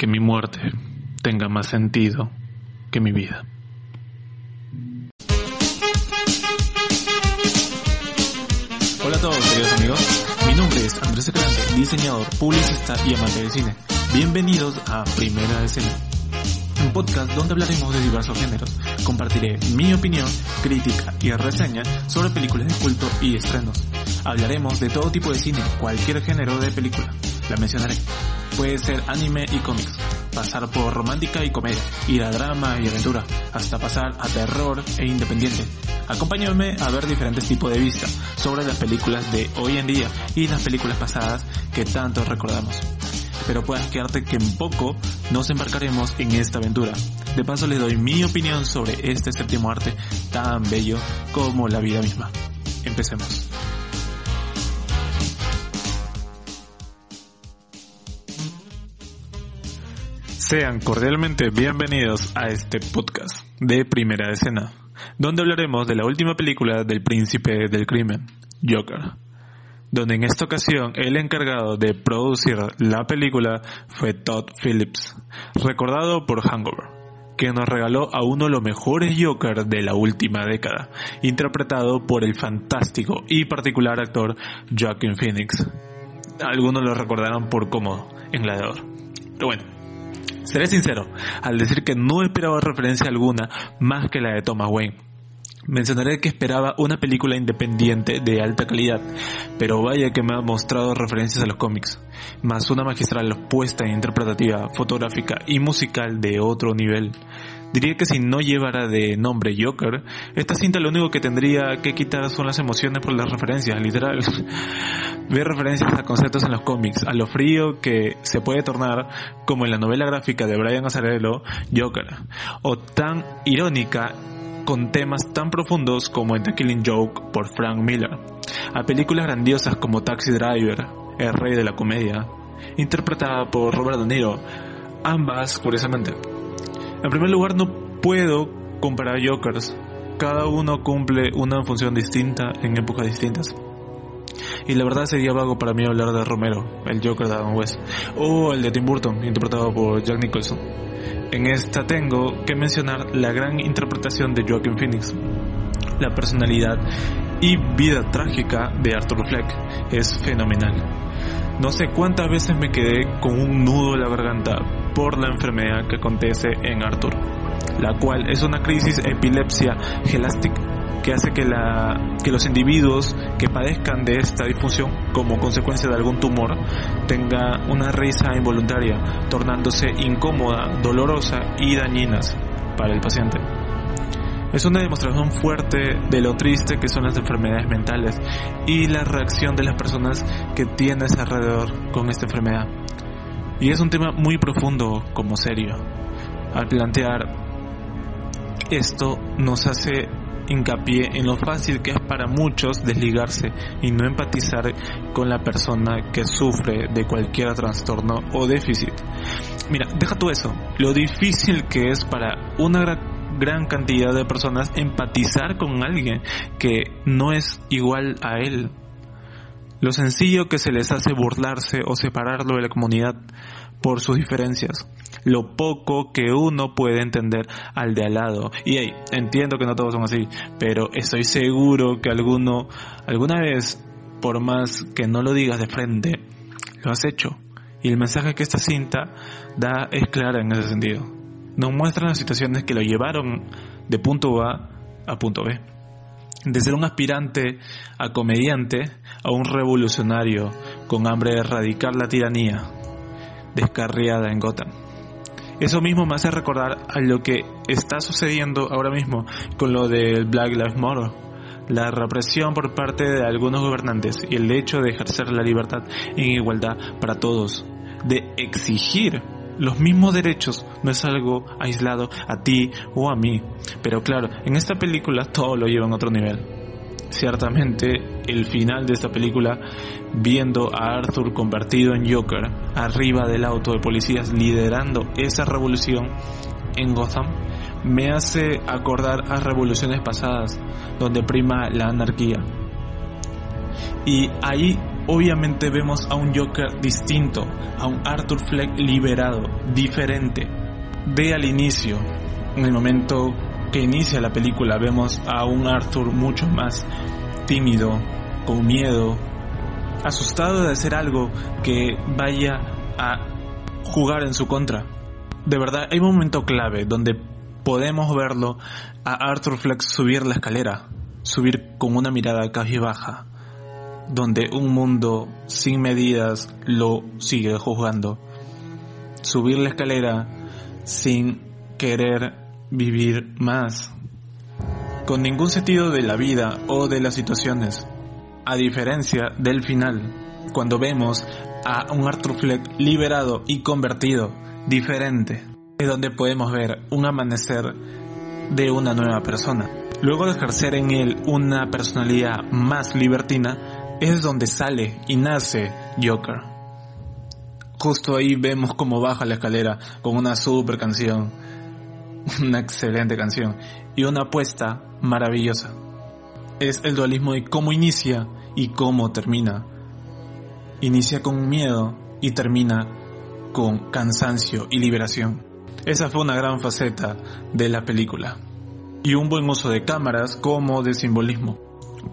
Que mi muerte tenga más sentido que mi vida. Hola a todos, queridos amigos. Mi nombre es Andrés Escalante, diseñador, publicista y amante del cine. Bienvenidos a Primera Escena, un podcast donde hablaremos de diversos géneros. Compartiré mi opinión, crítica y reseña sobre películas de culto y estrenos. Hablaremos de todo tipo de cine, cualquier género de película. La mencionaré. Puede ser anime y cómics, pasar por romántica y comedia, ir a drama y aventura, hasta pasar a terror e independiente. Acompáñame a ver diferentes tipos de vista sobre las películas de hoy en día y las películas pasadas que tanto recordamos. Espero puedas quedarte que en poco nos embarcaremos en esta aventura. De paso les doy mi opinión sobre este séptimo arte tan bello como la vida misma. Empecemos. Sean cordialmente bienvenidos a este podcast de Primera Escena, donde hablaremos de la última película del príncipe del crimen, Joker, donde en esta ocasión el encargado de producir la película fue Todd Phillips, recordado por Hangover, que nos regaló a uno de los mejores Joker de la última década, interpretado por el fantástico y particular actor Joaquin Phoenix. Algunos lo recordarán por cómodo en. Pero bueno, Seré sincero al decir que no esperaba referencia alguna más que la de Thomas Wayne. Mencionaré que esperaba una película independiente de alta calidad, pero vaya que me ha mostrado referencias a los cómics, más una magistral puesta en interpretativa, fotográfica y musical de otro nivel. Diría que si no llevara de nombre Joker, esta cinta lo único que tendría que quitar son las emociones por las referencias, literal. Ver referencias a conceptos en los cómics, a lo frío que se puede tornar, como en la novela gráfica de Brian Azzarello, Joker, o tan irónica con temas tan profundos como en The Killing Joke por Frank Miller, a películas grandiosas como Taxi Driver, El Rey de la Comedia, interpretada por Robert De Niro, ambas curiosamente. En primer lugar, no puedo comparar Jokers. Cada uno cumple una función distinta en épocas distintas. Y la verdad sería vago para mí hablar de Romero, el Joker de Adam West, o el de Tim Burton, interpretado por Jack Nicholson. En esta tengo que mencionar la gran interpretación de Joaquin Phoenix, la personalidad y vida trágica de Arthur Fleck es fenomenal. No sé cuántas veces me quedé con un nudo en la garganta por la enfermedad que acontece en Arthur, la cual es una crisis epilepsia gelástica que hace que, la, que los individuos que padezcan de esta disfunción como consecuencia de algún tumor tenga una risa involuntaria, tornándose incómoda, dolorosa y dañinas para el paciente. Es una demostración fuerte de lo triste que son las enfermedades mentales y la reacción de las personas que tienes alrededor con esta enfermedad. Y es un tema muy profundo como serio. Al plantear esto nos hace hincapié en lo fácil que es para muchos desligarse y no empatizar con la persona que sufre de cualquier trastorno o déficit. Mira, deja tú eso, lo difícil que es para una gran cantidad de personas empatizar con alguien que no es igual a él. Lo sencillo que se les hace burlarse o separarlo de la comunidad por sus diferencias. Lo poco que uno puede entender al de al lado. Y hey, entiendo que no todos son así, pero estoy seguro que alguno, alguna vez, por más que no lo digas de frente, lo has hecho. Y el mensaje que esta cinta da es clara en ese sentido. Nos muestran las situaciones que lo llevaron de punto A a punto B. De ser un aspirante a comediante a un revolucionario con hambre de erradicar la tiranía descarriada en Gotham. Eso mismo me hace recordar a lo que está sucediendo ahora mismo con lo del Black Lives Matter. La represión por parte de algunos gobernantes y el hecho de ejercer la libertad en igualdad para todos, de exigir los mismos derechos no es algo aislado a ti o a mí. Pero claro, en esta película todo lo lleva a otro nivel. Ciertamente, el final de esta película, viendo a Arthur convertido en Joker, arriba del auto de policías, liderando esa revolución en Gotham, me hace acordar a revoluciones pasadas, donde prima la anarquía. Y ahí obviamente vemos a un Joker distinto, a un Arthur Fleck liberado, diferente. De al inicio, en el momento que inicia la película, vemos a un Arthur mucho más tímido, con miedo, asustado de hacer algo que vaya a jugar en su contra. De verdad, hay un momento clave donde podemos verlo a Arthur Fleck subir la escalera, subir con una mirada baja donde un mundo sin medidas lo sigue juzgando. Subir la escalera sin querer vivir más. Con ningún sentido de la vida o de las situaciones. A diferencia del final, cuando vemos a un Arthur Fleck liberado y convertido, diferente, es donde podemos ver un amanecer de una nueva persona. Luego de ejercer en él una personalidad más libertina, es donde sale y nace Joker. Justo ahí vemos cómo baja la escalera con una super canción, una excelente canción y una apuesta maravillosa. Es el dualismo de cómo inicia y cómo termina. Inicia con miedo y termina con cansancio y liberación. Esa fue una gran faceta de la película. Y un buen uso de cámaras como de simbolismo.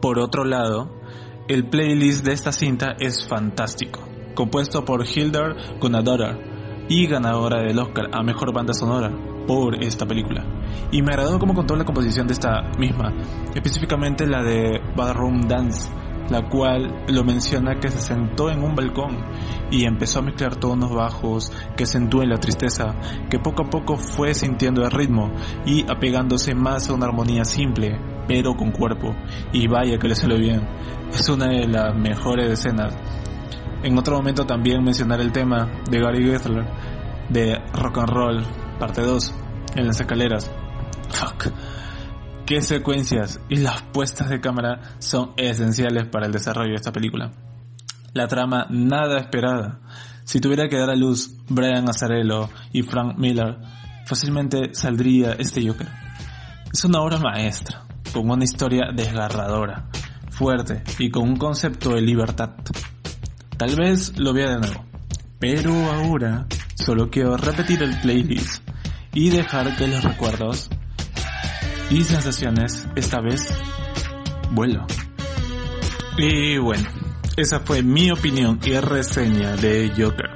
Por otro lado, el playlist de esta cinta es fantástico, compuesto por Hildur Gunnadóttir y ganadora del Oscar a Mejor Banda Sonora por esta película. Y me agradó cómo contó la composición de esta misma, específicamente la de Ballroom Dance, la cual lo menciona que se sentó en un balcón y empezó a mezclar tonos bajos que acentúen la tristeza, que poco a poco fue sintiendo el ritmo y apegándose más a una armonía simple, pero con cuerpo. Y vaya que le salió bien. Es una de las mejores escenas. En otro momento también mencionar el tema de Gary Gessler de Rock and Roll, parte 2, en las escaleras. Fuck. Qué secuencias y las puestas de cámara son esenciales para el desarrollo de esta película. La trama nada esperada. Si tuviera que dar a luz Brian Azzarello y Frank Miller, fácilmente saldría este Joker. Es una obra maestra, con una historia desgarradora, fuerte y con un concepto de libertad. Tal vez lo vea de nuevo, pero ahora solo quiero repetir el playlist y dejar que los recuerdos y sensaciones esta vez vuelo. Y bueno, esa fue mi opinión y reseña de Joker.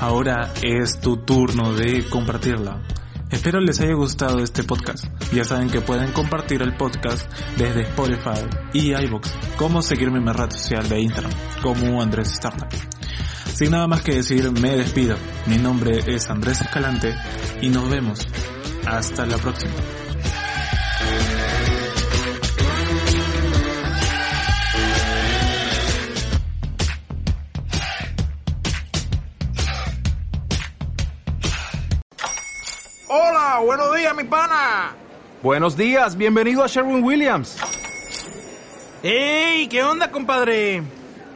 Ahora es tu turno de compartirla. Espero les haya gustado este podcast. Ya saben que pueden compartir el podcast desde Spotify y iVoox, como seguirme en mi red social de Instagram, como Andrés Startup. Sin nada más que decir, me despido. Mi nombre es Andrés Escalante y nos vemos. Hasta la próxima. Hola, buenos días, mi pana. Buenos días, bienvenido a Sherwin Williams. ¡Ey! ¿Qué onda, compadre?